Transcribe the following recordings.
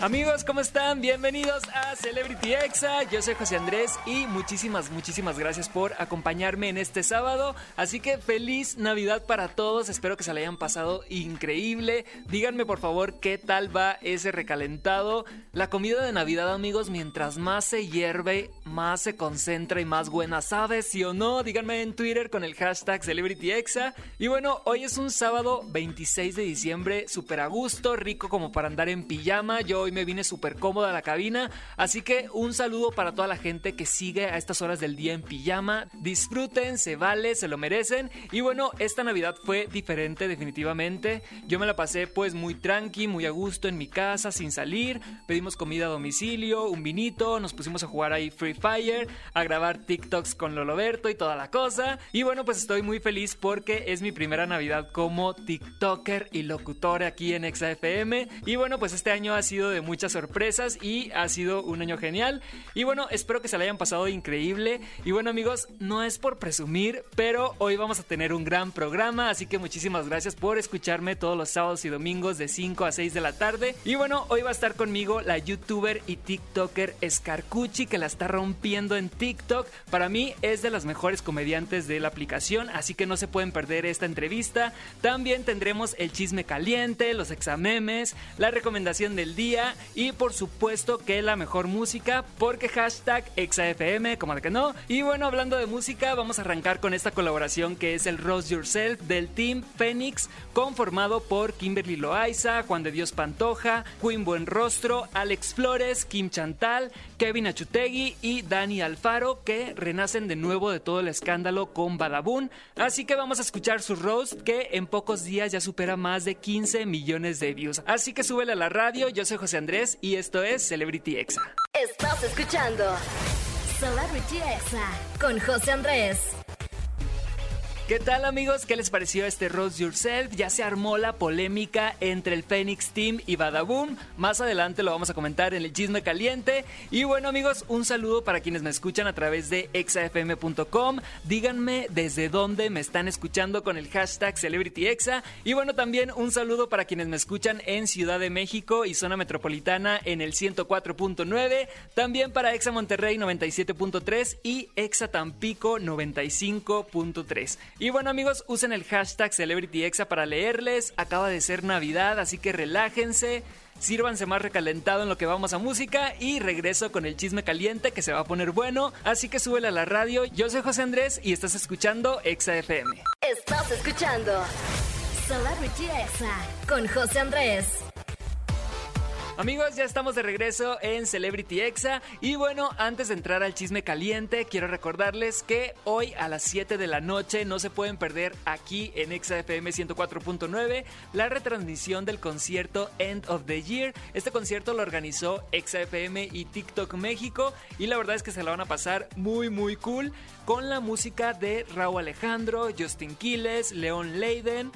Amigos, ¿cómo están? Bienvenidos a Celebrity Exa. Yo soy José Andrés y muchísimas, muchísimas gracias por acompañarme en este sábado. Así que feliz Navidad para todos. Espero que se le hayan pasado increíble. Díganme por favor qué tal va ese recalentado. La comida de Navidad, amigos, mientras más se hierve, más se concentra y más buena sabe, ¿sí o no? Díganme en Twitter con el hashtag CelebrityExa. Y bueno, hoy es un sábado 26 de diciembre, súper a gusto, rico como para andar en pijama. Yo me vine súper cómoda a la cabina. Así que un saludo para toda la gente que sigue a estas horas del día en pijama. Disfruten, se vale, se lo merecen. Y bueno, esta Navidad fue diferente definitivamente. Yo me la pasé pues muy tranqui, muy a gusto en mi casa, sin salir. Pedimos comida a domicilio, un vinito, nos pusimos a jugar ahí Free Fire, a grabar TikToks con Loloberto y toda la cosa. Y bueno, pues estoy muy feliz porque es mi primera Navidad como TikToker y locutor aquí en ExaFM. Y bueno, pues este año ha sido de muchas sorpresas y ha sido un año genial. Y bueno, espero que se le hayan pasado increíble. Y bueno amigos, no es por presumir, pero hoy vamos a tener un gran programa, así que muchísimas gracias por escucharme todos los sábados y domingos de 5 a 6 de la tarde. Y bueno, hoy va a estar conmigo la youtuber y tiktoker Scarcucci que la está rompiendo en TikTok. Para mí es de las mejores comediantes de la aplicación, así que no se pueden perder esta entrevista. También tendremos el chisme caliente, los examemes, la recomendación del día y por supuesto que la mejor música porque hashtag ExaFM, como de que no. Y bueno, hablando de música, vamos a arrancar con esta colaboración que es el Rose Yourself del Team Phoenix, conformado por Kimberly Loaiza, Juan de Dios Pantoja, Queen Buenrostro, Alex Flores, Kim Chantal, Kevin Achutegui y Dani Alfaro, que renacen de nuevo de todo el escándalo con Badabun. Así que vamos a escuchar su roast que en pocos días ya supera más de 15 millones de views. Así que súbele a la radio, yo soy José Andrés y esto es Celebrity Exa. Estás escuchando Celebrity Exa con José Andrés. ¿Qué tal amigos? ¿Qué les pareció este Rose Yourself? Ya se armó la polémica entre el Phoenix Team y Badaboom. Más adelante lo vamos a comentar en el chisme caliente. Y bueno amigos, un saludo para quienes me escuchan a través de exafm.com. Díganme desde dónde me están escuchando con el hashtag CelebrityExa. Y bueno, también un saludo para quienes me escuchan en Ciudad de México y zona metropolitana en el 104.9. También para Exa Monterrey 97.3 y Exa Tampico 95.3. Y bueno amigos, usen el hashtag CelebrityExa para leerles. Acaba de ser Navidad, así que relájense. Sírvanse más recalentado en lo que vamos a música y regreso con el chisme caliente que se va a poner bueno. Así que súbele a la radio. Yo soy José Andrés y estás escuchando Exa FM. Estás escuchando Celebrity Exa con José Andrés. Amigos, ya estamos de regreso en Celebrity Exa y bueno, antes de entrar al chisme caliente, quiero recordarles que hoy a las 7 de la noche no se pueden perder aquí en Exa FM 104.9 la retransmisión del concierto End of the Year. Este concierto lo organizó Exa FM y TikTok México y la verdad es que se la van a pasar muy muy cool con la música de Raúl Alejandro, Justin Quiles, León Leiden,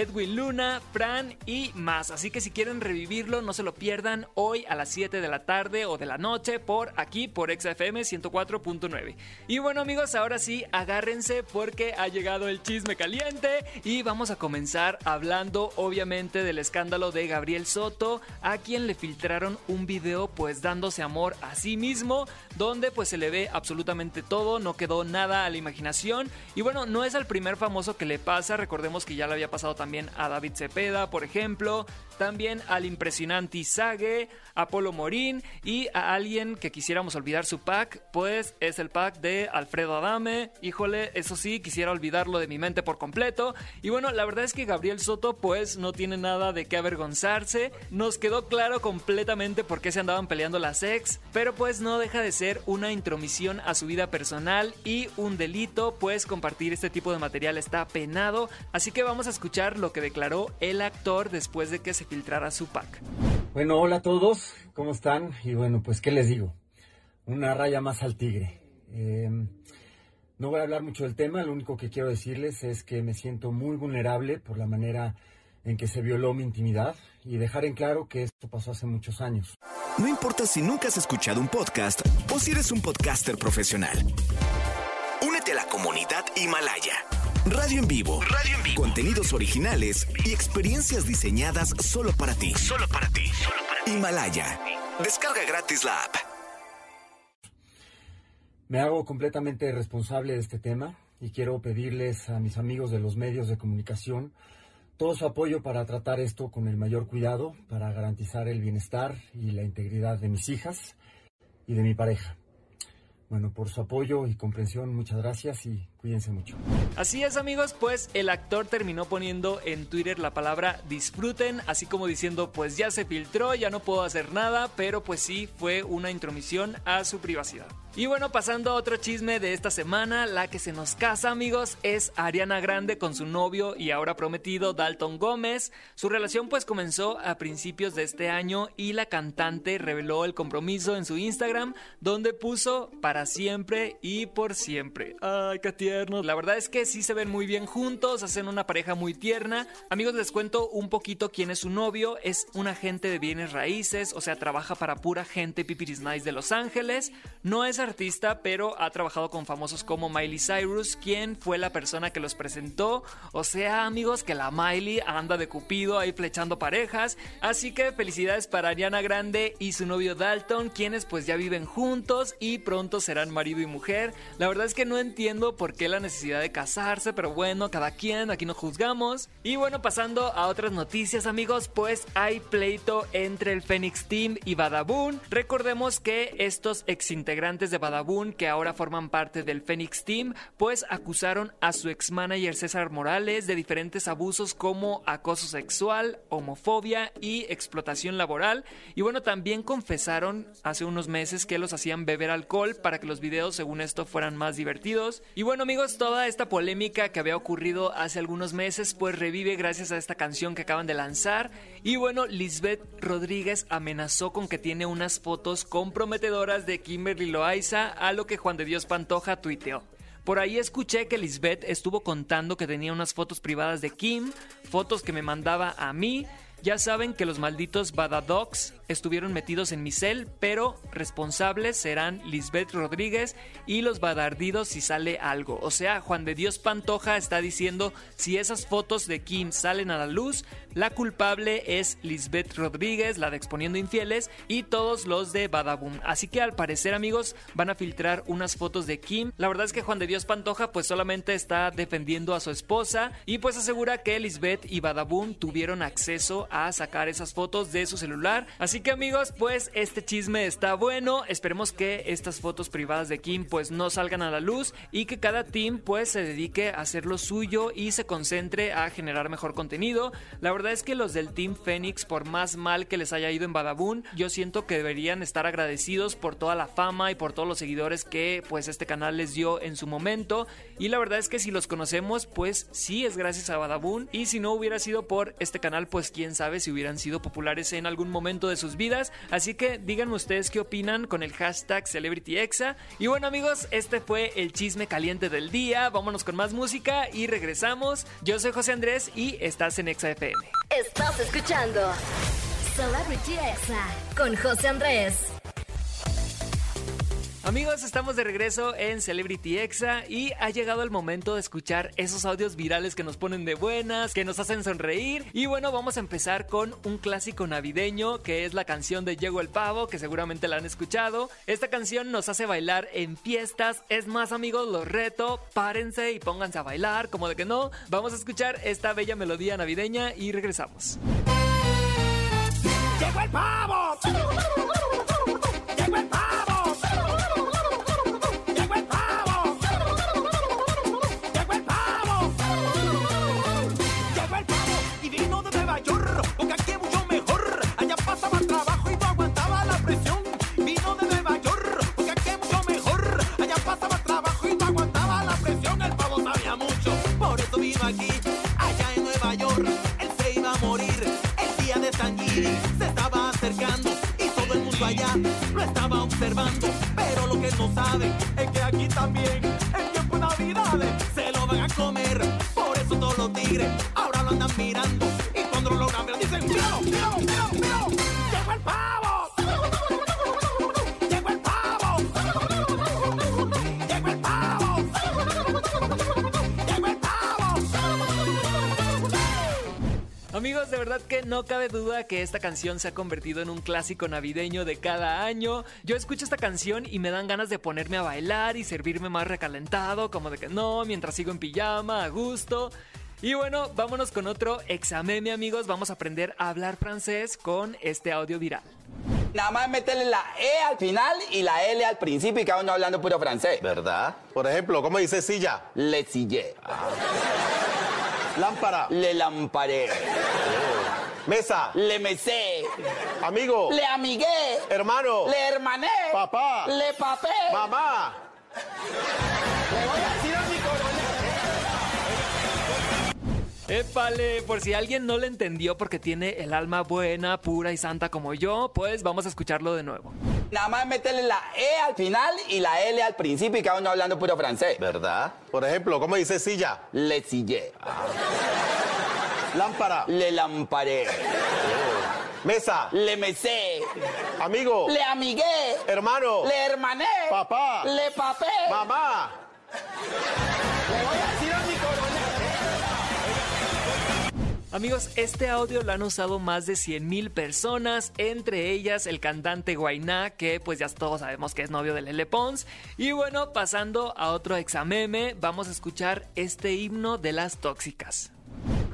Edwin Luna, Fran y más. Así que si quieren revivirlo, no se lo pierdan hoy a las 7 de la tarde o de la noche por aquí, por XFM 104.9. Y bueno amigos, ahora sí, agárrense porque ha llegado el chisme caliente y vamos a comenzar hablando obviamente del escándalo de Gabriel Soto, a quien le filtraron un video pues dándose amor a sí mismo, donde pues se le ve absolutamente todo, no quedó nada a la imaginación. Y bueno, no es el primer famoso que le pasa, recordemos que ya le había pasado también a David Cepeda, por ejemplo, también al impresionante Izage, a Polo Morín y a alguien que quisiéramos olvidar su pack, pues es el pack de Alfredo Adame. Híjole, eso sí, quisiera olvidarlo de mi mente por completo. Y bueno, la verdad es que Gabriel Soto pues no tiene nada de qué avergonzarse. Nos quedó claro completamente por qué se andaban peleando las ex, pero pues no deja de ser una intromisión a su vida personal y un delito, pues compartir este tipo de material está penado. Así que vamos a escuchar lo que declaró el actor después de que se filtrara su pack. Bueno, hola a todos, ¿cómo están? Y bueno, pues, ¿qué les digo? Una raya más al tigre. Eh, no voy a hablar mucho del tema, lo único que quiero decirles es que me siento muy vulnerable por la manera en que se violó mi intimidad y dejar en claro que esto pasó hace muchos años. No importa si nunca has escuchado un podcast o si eres un podcaster profesional. Únete a la comunidad Himalaya. Radio en vivo. Radio en vivo. Contenidos originales y experiencias diseñadas solo para ti. Solo para ti. Solo para ti. Himalaya. Descarga gratis la app. Me hago completamente responsable de este tema y quiero pedirles a mis amigos de los medios de comunicación todo su apoyo para tratar esto con el mayor cuidado, para garantizar el bienestar y la integridad de mis hijas y de mi pareja. Bueno, por su apoyo y comprensión, muchas gracias y cuídense mucho. Así es amigos, pues el actor terminó poniendo en Twitter la palabra disfruten, así como diciendo pues ya se filtró, ya no puedo hacer nada, pero pues sí fue una intromisión a su privacidad. Y bueno, pasando a otro chisme de esta semana, la que se nos casa, amigos, es Ariana Grande con su novio y ahora prometido Dalton Gómez. Su relación pues comenzó a principios de este año y la cantante reveló el compromiso en su Instagram, donde puso para siempre y por siempre. Ay, qué La verdad es que sí se ven muy bien juntos, hacen una pareja muy tierna. Amigos, les cuento un poquito quién es su novio. Es un agente de bienes raíces, o sea, trabaja para pura gente pipiris nice de Los Ángeles. No es artista, pero ha trabajado con famosos como Miley Cyrus, quien fue la persona que los presentó. O sea, amigos, que la Miley anda de cupido ahí flechando parejas. Así que felicidades para Ariana Grande y su novio Dalton, quienes pues ya viven juntos y pronto serán marido y mujer. La verdad es que no entiendo por qué la necesidad de casarse, pero bueno, cada quien, aquí no juzgamos. Y bueno, pasando a otras noticias, amigos, pues hay pleito entre el Phoenix Team y Badabun. Recordemos que estos exintegrantes de Badabun, que ahora forman parte del Phoenix Team, pues acusaron a su ex manager César Morales de diferentes abusos como acoso sexual, homofobia y explotación laboral. Y bueno, también confesaron hace unos meses que los hacían beber alcohol para que los videos, según esto, fueran más divertidos. Y bueno, amigos, toda esta polémica que había ocurrido hace algunos meses, pues revive gracias a esta canción que acaban de lanzar. Y bueno, Lisbeth Rodríguez amenazó con que tiene unas fotos comprometedoras de Kimberly Loaiza a lo que Juan de Dios Pantoja tuiteó. Por ahí escuché que Lisbeth estuvo contando que tenía unas fotos privadas de Kim, fotos que me mandaba a mí. Ya saben que los malditos Badadogs estuvieron metidos en mi cel, pero responsables serán Lisbeth Rodríguez y los Badardidos si sale algo. O sea, Juan de Dios Pantoja está diciendo si esas fotos de Kim salen a la luz, la culpable es Lisbeth Rodríguez, la de Exponiendo Infieles, y todos los de Badaboom. Así que al parecer, amigos, van a filtrar unas fotos de Kim. La verdad es que Juan de Dios Pantoja pues solamente está defendiendo a su esposa y pues asegura que Lisbeth y Badaboom tuvieron acceso a sacar esas fotos de su celular. Así que amigos, pues este chisme está bueno. Esperemos que estas fotos privadas de Kim pues no salgan a la luz y que cada team pues se dedique a hacer lo suyo y se concentre a generar mejor contenido. La verdad es que los del Team Phoenix, por más mal que les haya ido en Badabun, yo siento que deberían estar agradecidos por toda la fama y por todos los seguidores que pues este canal les dio en su momento. Y la verdad es que si los conocemos, pues sí es gracias a Badabun. Y si no hubiera sido por este canal, pues quién sabe si hubieran sido populares en algún momento de sus vidas. Así que díganme ustedes qué opinan con el hashtag CelebrityExa. Y bueno amigos, este fue el chisme caliente del día. Vámonos con más música y regresamos. Yo soy José Andrés y estás en Exa FM. Estás escuchando Celebrity Exa con José Andrés. Amigos, estamos de regreso en Celebrity Exa y ha llegado el momento de escuchar esos audios virales que nos ponen de buenas, que nos hacen sonreír. Y bueno, vamos a empezar con un clásico navideño que es la canción de Llegó el Pavo, que seguramente la han escuchado. Esta canción nos hace bailar en fiestas. Es más, amigos, los reto, párense y pónganse a bailar, como de que no. Vamos a escuchar esta bella melodía navideña y regresamos. ¡Llegó el pavo! Es que aquí también, en tiempo de Navidades, se lo van a comer. Por eso todos los tigres ahora lo andan mirando. Y cuando lo logran dicen: ¡Míralo, Amigos, de verdad que no cabe duda que esta canción se ha convertido en un clásico navideño de cada año. Yo escucho esta canción y me dan ganas de ponerme a bailar y servirme más recalentado, como de que no, mientras sigo en pijama, a gusto. Y bueno, vámonos con otro examen, amigos. Vamos a aprender a hablar francés con este audio viral. Nada más meterle la E al final y la L al principio y cada uno hablando puro francés. ¿Verdad? Por ejemplo, ¿cómo dice silla? Le sillé, Lámpara. le lamparé, Mesa. le mesé, Amigo. le amigué, Hermano. le hermané, Papá. le papé. Mamá. Le voy a decir a mi coronel. Épale, por si alguien no le entendió porque tiene el alma buena, pura y santa como yo, pues vamos a escucharlo de nuevo. Nada más meterle la E al final y la L al principio y cada uno hablando puro francés. ¿Verdad? Por ejemplo, ¿cómo dice silla? Le sillé, Lámpara. le lamparé, Mesa. le mesé, Amigo. le amigué, Hermano. le hermané, Papá. le papé. Mamá. Le voy a decir Amigos, este audio lo han usado más de 100 mil personas, entre ellas el cantante Guainá, que pues ya todos sabemos que es novio de Lele Pons. Y bueno, pasando a otro exameme, vamos a escuchar este himno de las tóxicas.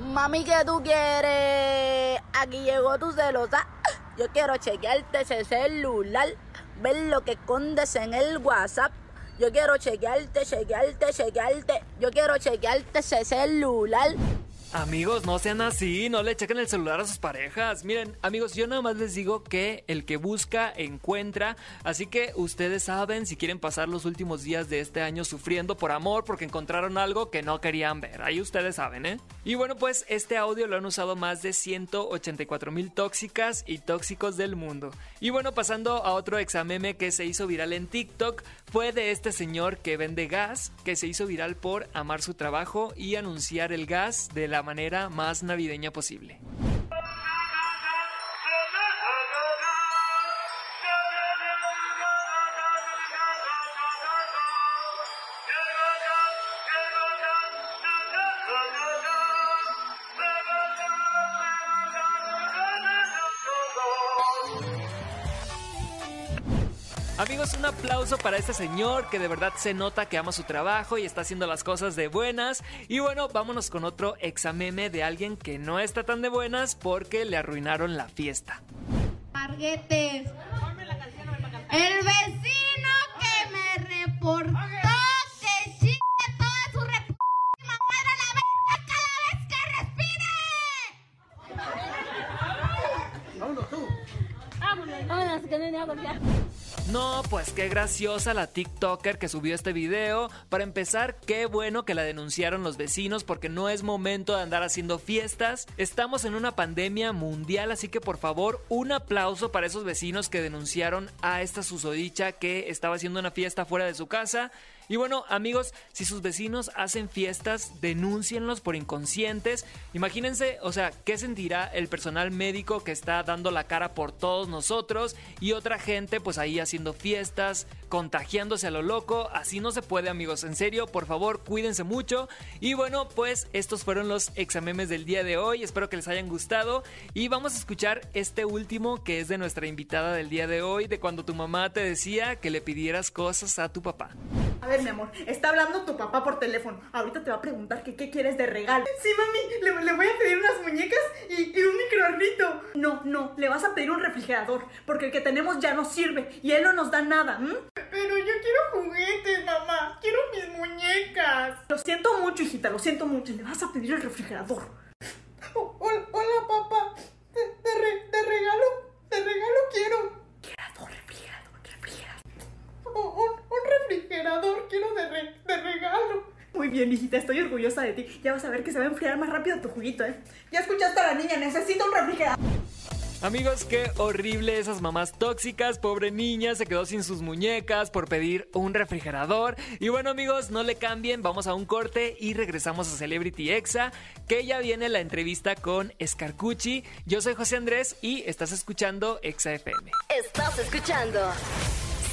Mami, ¿qué tú quieres? Aquí llegó tu celosa. Yo quiero chequearte ese celular. Ver lo que escondes en el WhatsApp. Yo quiero chequearte, chequearte, chequearte. Yo quiero chequearte ese celular. Amigos, no sean así, no le chequen el celular a sus parejas. Miren, amigos, yo nada más les digo que el que busca, encuentra. Así que ustedes saben si quieren pasar los últimos días de este año sufriendo por amor porque encontraron algo que no querían ver. Ahí ustedes saben, ¿eh? Y bueno, pues este audio lo han usado más de 184 mil tóxicas y tóxicos del mundo. Y bueno, pasando a otro exameme que se hizo viral en TikTok, fue de este señor que vende gas, que se hizo viral por amar su trabajo y anunciar el gas de la manera más navideña posible. Un aplauso para este señor que de verdad se nota que ama su trabajo y está haciendo las cosas de buenas. Y bueno, vámonos con otro exameme de alguien que no está tan de buenas porque le arruinaron la fiesta. Marguetes. El vecino No. No, pues qué graciosa la TikToker que subió este video. Para empezar, qué bueno que la denunciaron los vecinos porque no es momento de andar haciendo fiestas. Estamos en una pandemia mundial, así que por favor, un aplauso para esos vecinos que denunciaron a esta susodicha que estaba haciendo una fiesta fuera de su casa. Y bueno, amigos, si sus vecinos hacen fiestas, denúncienlos por inconscientes. Imagínense, o sea, ¿qué sentirá el personal médico que está dando la cara por todos nosotros y otra gente pues ahí haciendo fiestas, contagiándose a lo loco? Así no se puede, amigos. En serio, por favor, cuídense mucho. Y bueno, pues estos fueron los examemes del día de hoy. Espero que les hayan gustado. Y vamos a escuchar este último que es de nuestra invitada del día de hoy, de cuando tu mamá te decía que le pidieras cosas a tu papá. A ver, mi amor, está hablando tu papá por teléfono. Ahorita te va a preguntar que qué quieres de regalo. Sí, mami, le, le voy a pedir unas muñecas y, y un microornito. No, no, le vas a pedir un refrigerador, porque el que tenemos ya no sirve y él no nos da nada. ¿m? Pero yo quiero juguetes, mamá. Quiero mis muñecas. Lo siento mucho, hijita, lo siento mucho. Le vas a pedir el refrigerador. Oh, hola, hola, papá. Re- de regalo, de regalo quiero. Refrigerador, refrigerador, refrigerador. Un- un refrigerador quiero de, re- de regalo. Muy bien, hijita, estoy orgullosa de ti. Ya vas a ver que se va a enfriar más rápido tu juguito, ¿eh? Ya escuchaste a la niña, necesito un refrigerador. Amigos, qué horrible esas mamás tóxicas. Pobre niña, se quedó sin sus muñecas por pedir un refrigerador. Y bueno, amigos, no le cambien. Vamos a un corte y regresamos a Celebrity Exa. Que ya viene la entrevista con Scarcucci. Yo soy José Andrés y estás escuchando Exa FM. Estás escuchando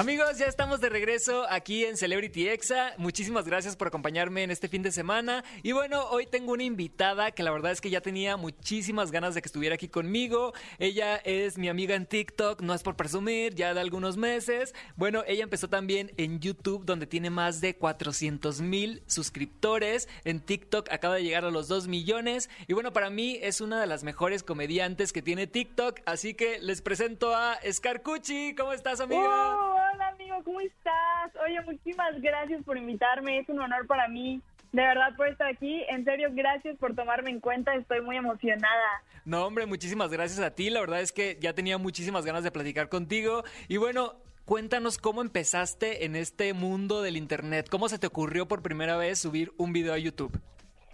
Amigos, ya estamos de regreso aquí en Celebrity Exa. Muchísimas gracias por acompañarme en este fin de semana. Y bueno, hoy tengo una invitada que la verdad es que ya tenía muchísimas ganas de que estuviera aquí conmigo. Ella es mi amiga en TikTok, no es por presumir, ya de algunos meses. Bueno, ella empezó también en YouTube, donde tiene más de 400 mil suscriptores. En TikTok acaba de llegar a los 2 millones. Y bueno, para mí es una de las mejores comediantes que tiene TikTok. Así que les presento a Scarcucci. ¿Cómo estás, amiga? Oh, hola amigo, ¿cómo estás? Oye, muchísimas gracias por invitarme, es un honor para mí. De verdad por estar aquí, en serio, gracias por tomarme en cuenta, estoy muy emocionada. No, hombre, muchísimas gracias a ti. La verdad es que ya tenía muchísimas ganas de platicar contigo. Y bueno, cuéntanos cómo empezaste en este mundo del Internet. ¿Cómo se te ocurrió por primera vez subir un video a YouTube?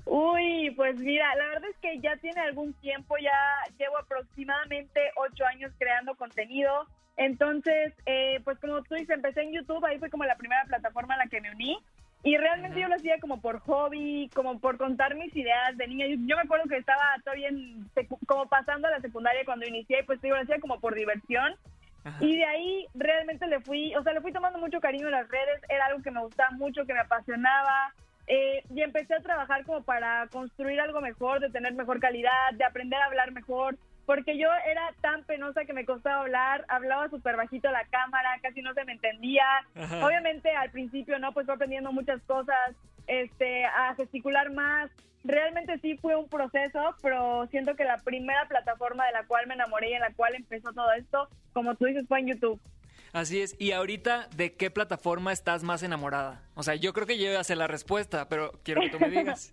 Uy, pues mira, la verdad es que ya tiene algún tiempo, ya llevo aproximadamente ocho años creando contenido. Entonces, eh, pues como tú dices, empecé en YouTube, ahí fue como la primera plataforma a la que me uní. Y realmente yo lo hacía como por hobby, como por contar mis ideas de niña. Yo, yo me acuerdo que estaba todavía en como pasando a la secundaria cuando inicié, pues digo, lo hacía como por diversión. Y de ahí realmente le fui, o sea, le fui tomando mucho cariño en las redes, era algo que me gustaba mucho, que me apasionaba. eh, y empecé a trabajar como para construir algo mejor, de tener mejor calidad, de aprender a hablar mejor, porque yo era tan penosa que me costaba hablar, hablaba súper bajito a la cámara, casi no se me entendía. Ajá. Obviamente al principio, ¿no? Pues fue aprendiendo muchas cosas, este, a gesticular más. Realmente sí fue un proceso, pero siento que la primera plataforma de la cual me enamoré y en la cual empezó todo esto, como tú dices, fue en YouTube. Así es. Y ahorita, ¿de qué plataforma estás más enamorada? O sea, yo creo que yo ya sé la respuesta, pero quiero que tú me digas.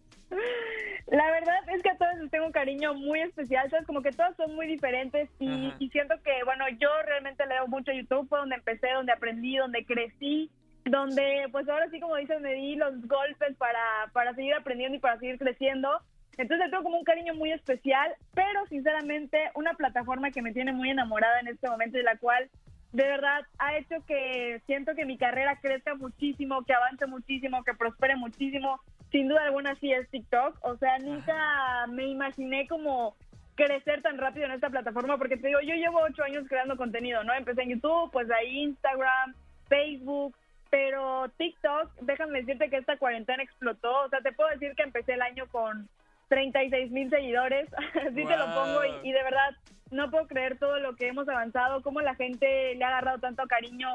La verdad es que a todas les tengo un cariño muy especial, ¿sabes? Como que todas son muy diferentes y, siento que, bueno, yo realmente leo mucho a YouTube, fue donde empecé, donde aprendí, donde crecí, donde pues ahora sí, como dices, me di los golpes para, para seguir aprendiendo y para seguir creciendo. Entonces tengo como un cariño muy especial, pero sinceramente una plataforma que me tiene muy enamorada en este momento y la cual de verdad ha hecho que siento que mi carrera crezca muchísimo, que avance muchísimo, que prospere muchísimo. Sin duda alguna sí es TikTok. O sea, nunca me imaginé como crecer tan rápido en esta plataforma porque te digo, yo llevo ocho años creando contenido, ¿no? Empecé en YouTube, pues ahí Instagram, Facebook, pero TikTok, déjame decirte que esta cuarentena explotó. O sea, te puedo decir que empecé el año con 36 mil seguidores, así te lo pongo y, y de verdad no puedo creer todo lo que hemos avanzado, cómo la gente le ha agarrado tanto cariño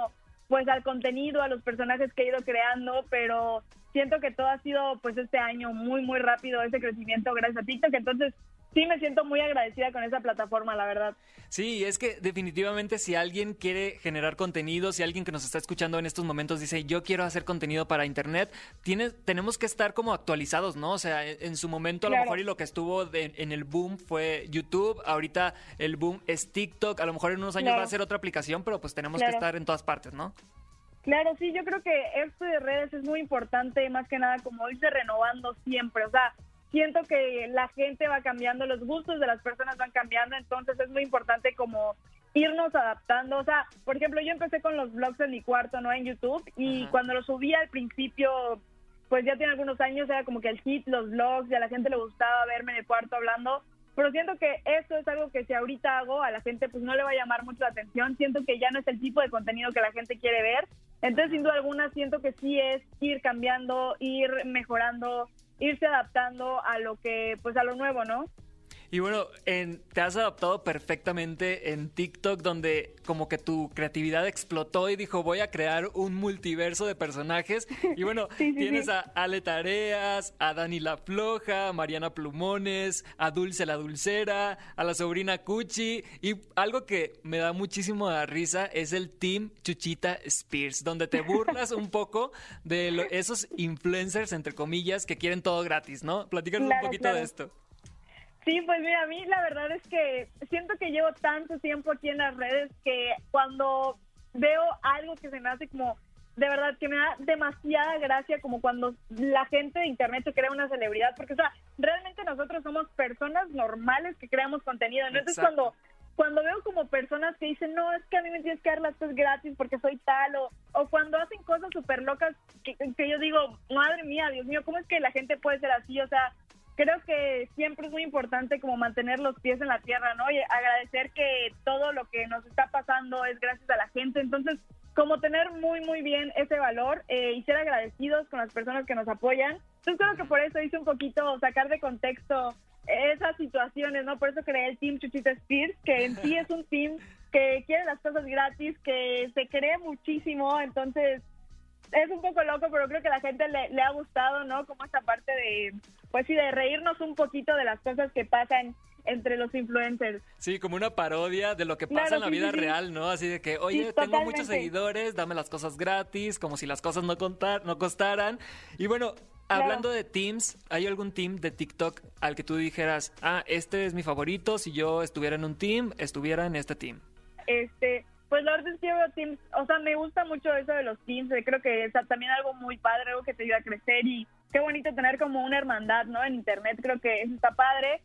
pues al contenido, a los personajes que he ido creando, pero siento que todo ha sido pues este año muy muy rápido ese crecimiento gracias a TikTok, entonces sí me siento muy agradecida con esa plataforma, la verdad. Sí, es que definitivamente si alguien quiere generar contenido, si alguien que nos está escuchando en estos momentos dice yo quiero hacer contenido para internet, tiene, tenemos que estar como actualizados, ¿no? O sea, en, en su momento a lo mejor y lo que estuvo de- en el boom fue YouTube, ahorita el boom es TikTok, a lo mejor en unos años Claro. va a ser otra aplicación, pero pues tenemos que estar en todas partes, ¿no? Claro, sí, yo creo que esto de redes es muy importante, más que nada como irse renovando siempre, o sea, siento que la gente va cambiando, los gustos de las personas van cambiando, entonces es muy importante como irnos adaptando, o sea, por ejemplo, yo empecé con los vlogs en mi cuarto, ¿no? En YouTube, y Ajá. cuando los subía al principio, pues ya tiene algunos años, era como que el hit, los vlogs, y a la gente le gustaba verme en el cuarto hablando, pero siento que esto es algo que si ahorita hago, a la gente pues no le va a llamar mucho la atención, siento que ya no es el tipo de contenido que la gente quiere ver, entonces sin duda alguna siento que sí es ir cambiando, ir mejorando, irse adaptando a lo que, pues a lo nuevo, ¿no? Y bueno, en- te has adaptado perfectamente en TikTok, donde como que tu creatividad explotó y dijo, voy a crear un multiverso de personajes. Y bueno, Sí, sí, tienes sí. a Ale Tareas, a Dani La Floja, a Mariana Plumones, a Dulce la Dulcera, a la sobrina Cuchi. Y algo que me da muchísimo de risa es el Team Chuchita Spears, donde te burlas un poco de lo- esos influencers, entre comillas, que quieren todo gratis, ¿no? Platícanos Claro, un poquito claro. de esto. Sí, pues mira, a mí la verdad es que siento que llevo tanto tiempo aquí en las redes que cuando veo algo que se me hace como, de verdad, que me da demasiada gracia, como cuando la gente de internet se crea una celebridad, porque, o sea, realmente nosotros somos personas normales que creamos contenido, ¿no? Entonces cuando cuando veo como personas que dicen, no, es que a mí me tienes que dar las cosas gratis porque soy tal, o, o cuando hacen cosas súper locas que, que yo digo, madre mía, Dios mío, ¿cómo es que la gente puede ser así? O sea, creo que siempre es muy importante como mantener los pies en la tierra, ¿no? Y agradecer que todo lo que nos está pasando es gracias a la gente. Entonces, como tener muy, muy bien ese valor eh, y ser agradecidos con las personas que nos apoyan. Entonces creo que por eso hice un poquito sacar de contexto esas situaciones, ¿no? Por eso creé el Team Chuchita Spears, que en sí es un team que quiere las cosas gratis, que se cree muchísimo, entonces es un poco loco, pero creo que a la gente le, le ha gustado, ¿no? Como esta parte de, pues sí, de reírnos un poquito de las cosas que pasan entre los influencers. Sí, como una parodia de lo que pasa Claro, en la sí, vida sí, real, ¿no? Así de que, oye, tengo totalmente. muchos seguidores, dame las cosas gratis, como si las cosas no, contar, no costaran. Y bueno, hablando de teams, ¿hay algún team de TikTok al que tú dijeras, ah, este es mi favorito, si yo estuviera en un team, estuviera en este team? Este, pues la verdad es que yo veo teams, o sea, me gusta mucho eso de los teams, eh, creo que es también algo muy padre, algo que te ayuda a crecer y qué bonito tener como una hermandad, ¿no? En internet, creo que eso está padre.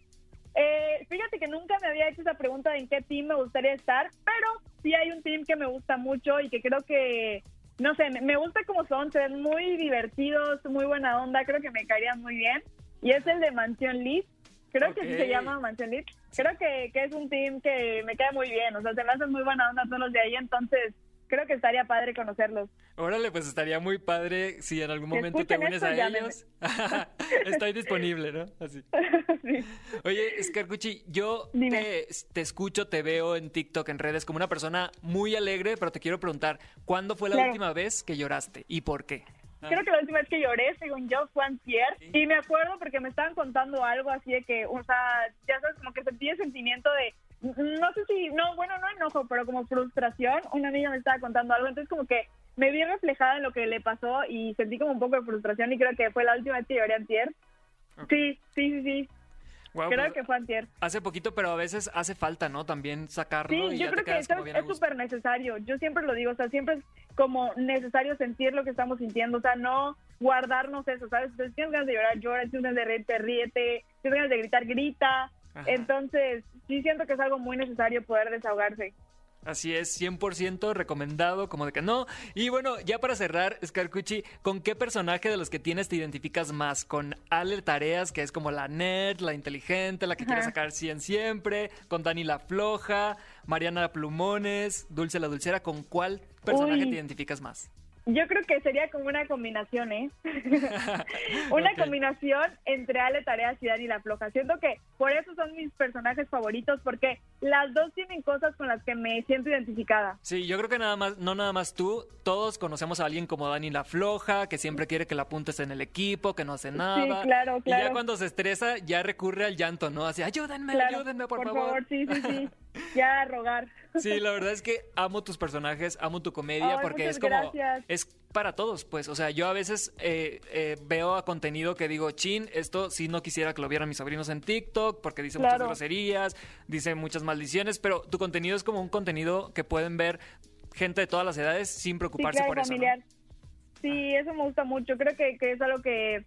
Eh, fíjate que nunca me había hecho esa pregunta de en qué team me gustaría estar, pero sí hay un team que me gusta mucho y que creo que, no sé, me, gusta como son, se ven muy divertidos, muy buena onda, creo que me caerían muy bien. Y es el de Mansión Liz, creo que así Ok. se llama Mansión Liz. Creo que, que es un team que me cae muy bien, o sea, se me hacen muy buena onda todos los de ahí, entonces creo que estaría padre conocerlos. Órale, pues estaría muy padre si en algún Si momento te unes esto, a ellos. Estoy disponible, ¿no? Así. Oye, Scarcucci, yo te, te escucho, te veo en TikTok, en redes, como una persona muy alegre, pero te quiero preguntar, ¿cuándo fue la Claro. última vez que lloraste y por qué? Creo que la última vez que lloré, según yo, fue antier. Y me acuerdo porque me estaban contando algo así de que, o sea, ya sabes, como que sentí el sentimiento de, no sé si, no, bueno, no enojo, pero como frustración. Una amiga me estaba contando algo, entonces como que me vi reflejada en lo que le pasó y sentí como un poco de frustración y creo que fue la última vez que lloré antier. Sí, sí, sí, sí. Creo pues, que fue antier. Hace poquito, pero a veces hace falta, ¿no? También sacarlo Sí, y yo ya creo te que quedas eso es súper necesario. Yo siempre lo digo, o sea, siempre es como necesario sentir lo que estamos sintiendo, o sea, no guardarnos eso, ¿sabes? Entonces, si tienes ganas de llorar, llora, si tienes ganas de reírte, ríete, si tienes ganas de gritar, grita. Ajá. Entonces, sí siento que es algo muy necesario poder desahogarse. Así es, 100% recomendado, como de que no. Y bueno, ya para cerrar, Scarcucci, ¿con qué personaje de los que tienes te identificas más? ¿Con Ale Tareas, que es como la nerd, la inteligente, la que quiere sacar 100 siempre? ¿Con Dani la floja? ¿Mariana Plumones? ¿Dulce la dulcera? ¿Con cuál personaje Uy. te identificas más? Yo creo que sería como una combinación, ¿eh? una combinación entre Ale Tareas y Dani la Floja. Siento que por eso son mis personajes favoritos, porque las dos tienen cosas con las que me siento identificada. Sí, yo creo que nada más, no nada más tú, todos conocemos a alguien como Dani la floja, que siempre quiere que la apuntes en el equipo, que no hace nada. claro, Y claro. ya cuando se estresa, ya recurre al llanto, ¿no? Así, ayúdenme, Claro, ayúdenme, por, por favor. favor, sí, sí, sí. Ya rogar. Sí, la verdad es que amo tus personajes, amo tu comedia, Ay, porque es como, gracias. es para todos, pues, o sea, yo a veces eh, eh, veo a contenido que digo, chin, esto sí no quisiera que lo vieran mis sobrinos en TikTok, porque dice muchas groserías, dice muchas maldiciones, pero tu contenido es como un contenido que pueden ver gente de todas las edades sin Sí, preocuparse claro, por eso. ¿no? familiar. Sí, eso me gusta mucho. Creo que, que es algo que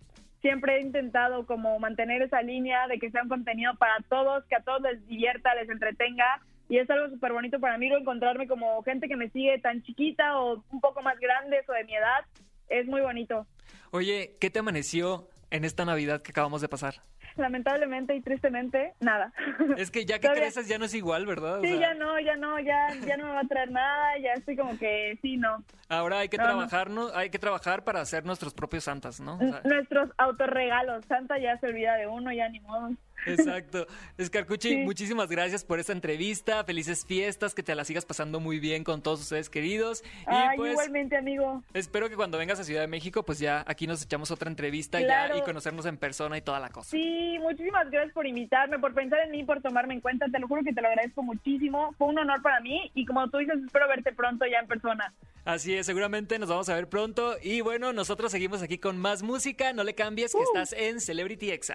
siempre he intentado como mantener esa línea de que sea un contenido para todos, que a todos les divierta, les entretenga. Y es algo súper bonito para mí encontrarme como gente que me sigue tan chiquita o un poco más grandes o de mi edad. Es muy bonito. Oye, ¿qué te amaneció en esta Navidad que acabamos de pasar? Lamentablemente y tristemente, nada. Es que ya que Todavía- creces ya no es igual, ¿verdad? O Sí, sea, ya no, ya no, ya, ya no me va a traer nada, ya estoy como que sí, no. Ahora hay que No, trabajar, ¿no? Hay que trabajar para hacer nuestros propios santas, ¿no? O sea, Nuestros autorregalos, Santa ya se olvida de uno, ya ni modo. Exacto. Escarcuchi, Sí. muchísimas gracias por esta entrevista. Felices fiestas, que te la sigas pasando muy bien con todos ustedes queridos. Ay, y pues igualmente, amigo. espero que cuando vengas a Ciudad de México, pues ya aquí nos echamos otra entrevista Claro. ya y conocernos en persona y toda la cosa. Sí, muchísimas gracias por invitarme, por pensar en mí, por tomarme en cuenta. Te lo juro que te lo agradezco muchísimo. Fue un honor para mí y como tú dices, espero verte pronto ya en persona. Así es, seguramente nos vamos a ver pronto. Y bueno, nosotros seguimos aquí con más música. No le cambies, que estás en Celebrity Exa.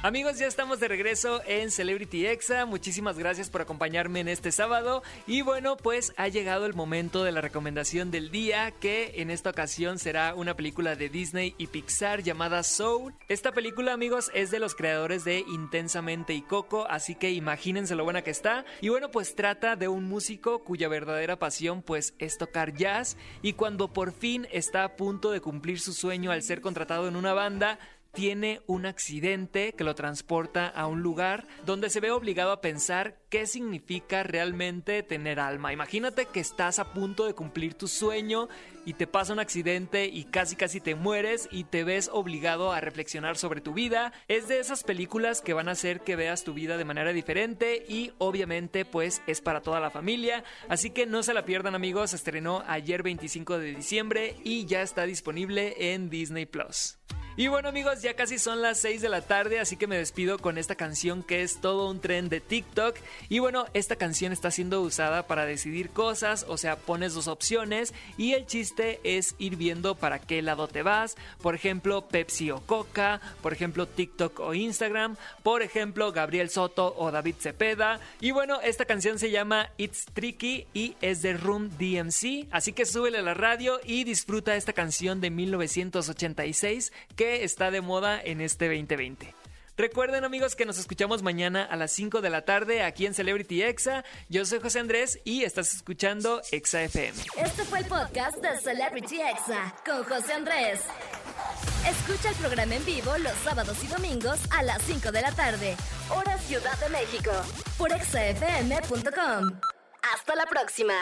Amigos, ya estamos de regreso en Celebrity Exa. Muchísimas gracias por acompañarme en este sábado. Y bueno, pues ha llegado el momento de la recomendación del día, que en esta ocasión será una película de Disney y Pixar llamada Soul. Esta película, amigos, es de los creadores de Intensamente y Coco, así que imagínense lo buena que está. Y bueno, pues trata de un músico cuya verdadera pasión pues es tocar jazz y cuando por fin está a punto de cumplir su sueño al ser contratado en una banda, tiene un accidente que lo transporta a un lugar donde se ve obligado a pensar qué significa realmente tener alma. Imagínate que estás a punto de cumplir tu sueño y te pasa un accidente y casi casi te mueres y te ves obligado a reflexionar sobre tu vida. Es de esas películas que van a hacer que veas tu vida de manera diferente y obviamente pues es para toda la familia. Así que no se la pierdan amigos, estrenó ayer 25 de diciembre y ya está disponible en Disney Plus. Y bueno amigos, ya casi son las 6 de la tarde, así que me despido con esta canción que es todo un tren de TikTok. Y bueno, esta canción está siendo usada para decidir cosas, o sea, pones dos opciones y el chiste es ir viendo para qué lado te vas. Por ejemplo, Pepsi o Coca, por ejemplo, TikTok o Instagram, por ejemplo, Gabriel Soto o David Cepeda. Y bueno, esta canción se llama It's Tricky y es de Room DMC, así que súbele a la radio y disfruta esta canción de 1986 que está de moda en este 2020. Recuerden amigos que nos escuchamos mañana a las 5 de la tarde aquí en Celebrity Exa. Yo soy José Andrés y estás escuchando Exa FM. Este fue el podcast de Celebrity Exa con José Andrés. Escucha el programa en vivo los sábados y domingos a las 5 de la tarde, hora Ciudad de México, por exafm.com. Hasta la próxima.